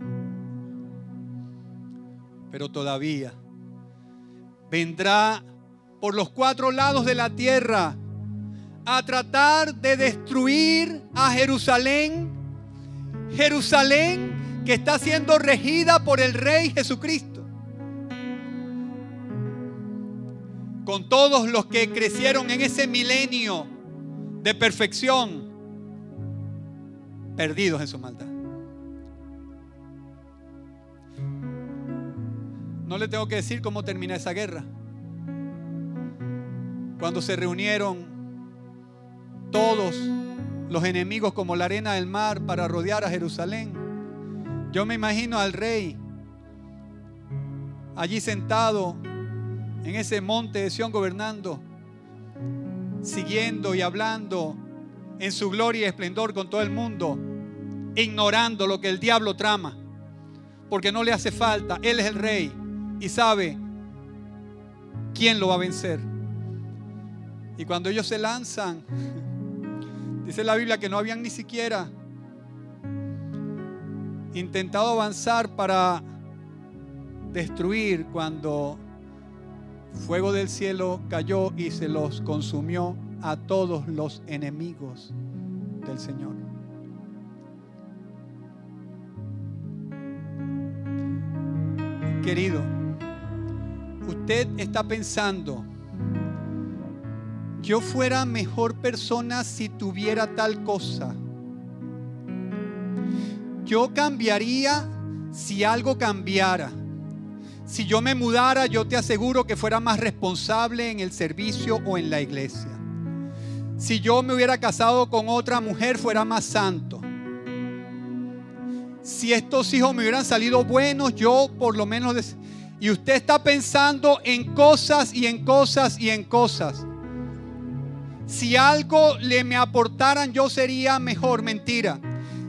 Pero todavía vendrá por los cuatro lados de la tierra a tratar de destruir a Jerusalén. Jerusalén que está siendo regida por el Rey Jesucristo. Con todos los que crecieron en ese milenio de perfección, perdidos en su maldad. No le tengo que decir cómo termina esa guerra. Cuando se reunieron todos los enemigos como la arena del mar para rodear a Jerusalén. Yo me imagino al rey allí sentado en ese monte de Sión gobernando, siguiendo y hablando en su gloria y esplendor con todo el mundo, ignorando lo que el diablo trama, porque no le hace falta, él es el rey y sabe quién lo va a vencer. Y cuando ellos se lanzan, Dice la Biblia que no habían ni siquiera intentado avanzar para destruir cuando fuego del cielo cayó y se los consumió a todos los enemigos del Señor. Querido, usted está pensando yo fuera mejor persona si tuviera tal cosa. Yo cambiaría si algo cambiara. Si yo me mudara, yo te aseguro que fuera más responsable en el servicio o en la iglesia. Si yo me hubiera casado con otra mujer, fuera más santo. Si estos hijos me hubieran salido buenos, yo por lo menos... Y usted está pensando en cosas y en cosas y en cosas si algo le me aportaran, yo sería mejor. Mentira.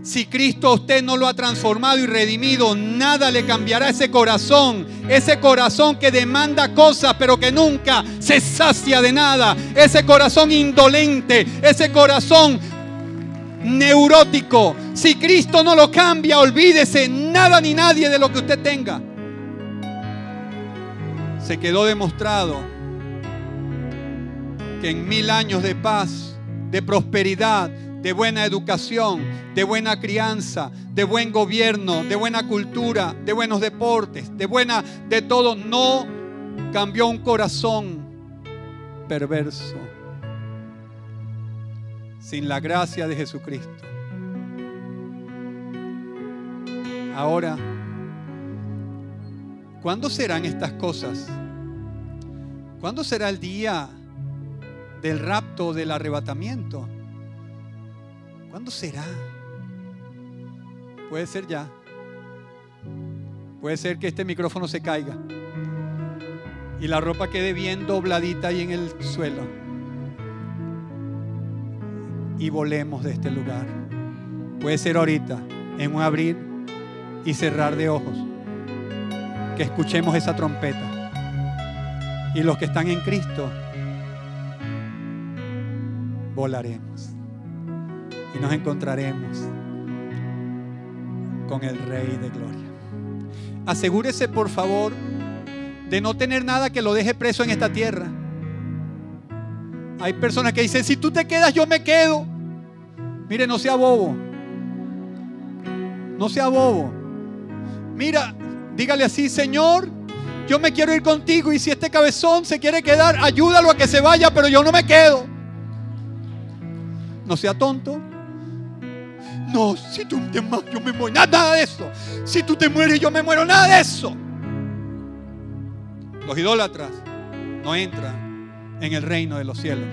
Si Cristo a usted no lo ha transformado y redimido, nada le cambiará ese corazón. Ese corazón que demanda cosas, pero que nunca se sacia de nada. Ese corazón indolente, ese corazón neurótico. Si Cristo no lo cambia, olvídese nada ni nadie de lo que usted tenga. Se quedó demostrado que en mil años de paz, de prosperidad, de buena educación, de buena crianza, de buen gobierno, de buena cultura, de buenos deportes, de buena, de todo, no cambió un corazón perverso sin la gracia de Jesucristo. Ahora, ¿cuándo serán estas cosas? ¿Cuándo será el día del rapto, del arrebatamiento. ¿Cuándo será? Puede ser ya. Puede ser que este micrófono se caiga y la ropa quede bien dobladita ahí en el suelo y volemos de este lugar. Puede ser ahorita, en un abrir y cerrar de ojos, que escuchemos esa trompeta. Y los que están en Cristo volaremos nos encontraremos con el Rey de Gloria. Asegúrese, por favor, de no tener nada que lo deje preso en esta tierra. Hay personas que dicen, si tú te quedas, yo me quedo. Mire, no sea bobo. No sea bobo. Mira, dígale así, Señor, yo me quiero ir contigo y si este cabezón se quiere quedar, ayúdalo a que se vaya, pero yo no me quedo no sea tonto. No, si tú te mueres, yo me muero. Nada de eso. Si tú te mueres, yo me muero. Nada de eso. Los idólatras no entran en el reino de los cielos.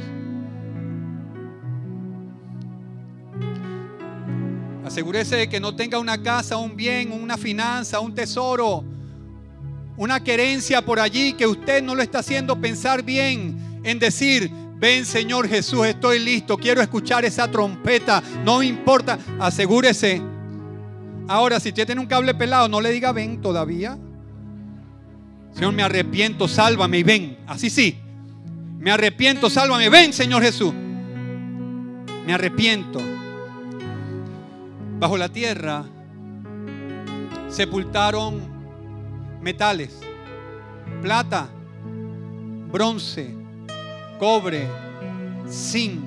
Asegúrese de que no tenga una casa, un bien, una finanza, un tesoro, una querencia por allí que usted no lo está haciendo pensar bien en decir, Ven Señor Jesús, estoy listo, quiero escuchar esa trompeta, no importa, asegúrese. Ahora, si usted tiene un cable pelado, no le diga ven todavía. Señor, me arrepiento, sálvame y ven. Así sí. Me arrepiento, sálvame. Ven, Señor Jesús. Me arrepiento. Bajo la tierra sepultaron metales, plata, bronce, cobre, zinc.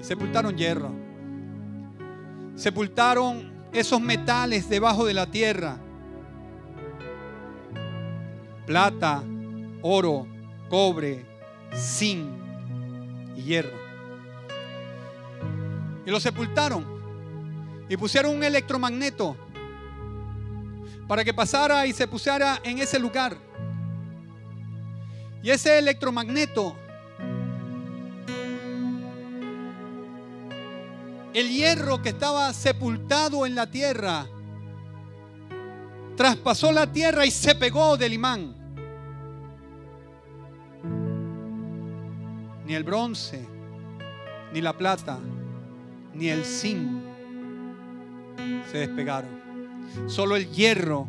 Y sepultaron hierro. Sepultaron esos metales debajo de la tierra. Plata, oro, cobre, zinc y hierro. Y lo sepultaron. Y pusieron un electromagneto para que pasara y se pusiera en ese lugar. Y ese electromagneto, el hierro que estaba sepultado en la tierra, traspasó la tierra y se pegó del imán. Ni el bronce, ni la plata, ni el zinc se despegaron. Solo el hierro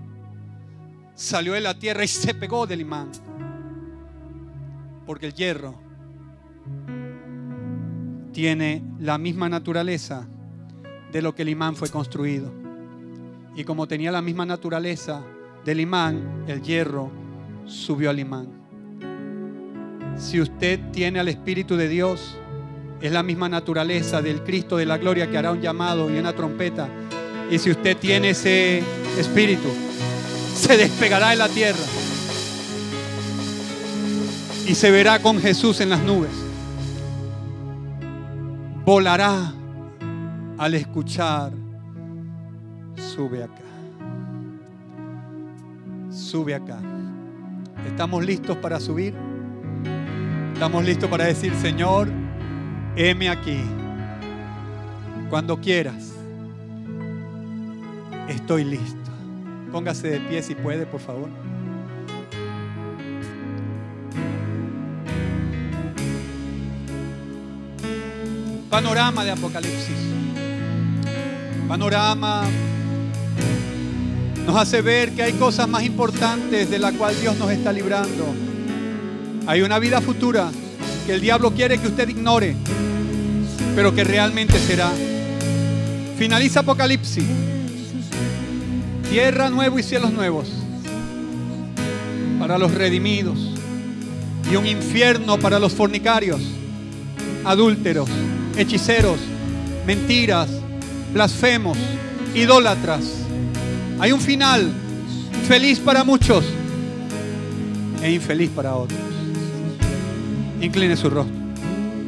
salió de la tierra y se pegó del imán. Porque el hierro tiene la misma naturaleza de lo que el imán fue construido. Y como tenía la misma naturaleza del imán, el hierro subió al imán. Si usted tiene al Espíritu de Dios, es la misma naturaleza del Cristo de la gloria que hará un llamado y una trompeta. Y si usted tiene ese espíritu, se despegará de la tierra y se verá con Jesús en las nubes. Volará al escuchar, sube acá, sube acá. ¿Estamos listos para subir? ¿Estamos listos para decir, Señor, heme aquí? Cuando quieras, estoy listo. Póngase de pie si puede, por favor. Panorama de Apocalipsis. Panorama nos hace ver que hay cosas más importantes de las cuales Dios nos está librando. Hay una vida futura que el diablo quiere que usted ignore, pero que realmente será. Finaliza Apocalipsis. Tierra nueva y cielos nuevos para los redimidos y un infierno para los fornicarios, adúlteros, hechiceros, mentiras, blasfemos, idólatras. Hay un final feliz para muchos e infeliz para otros. Incline su rostro.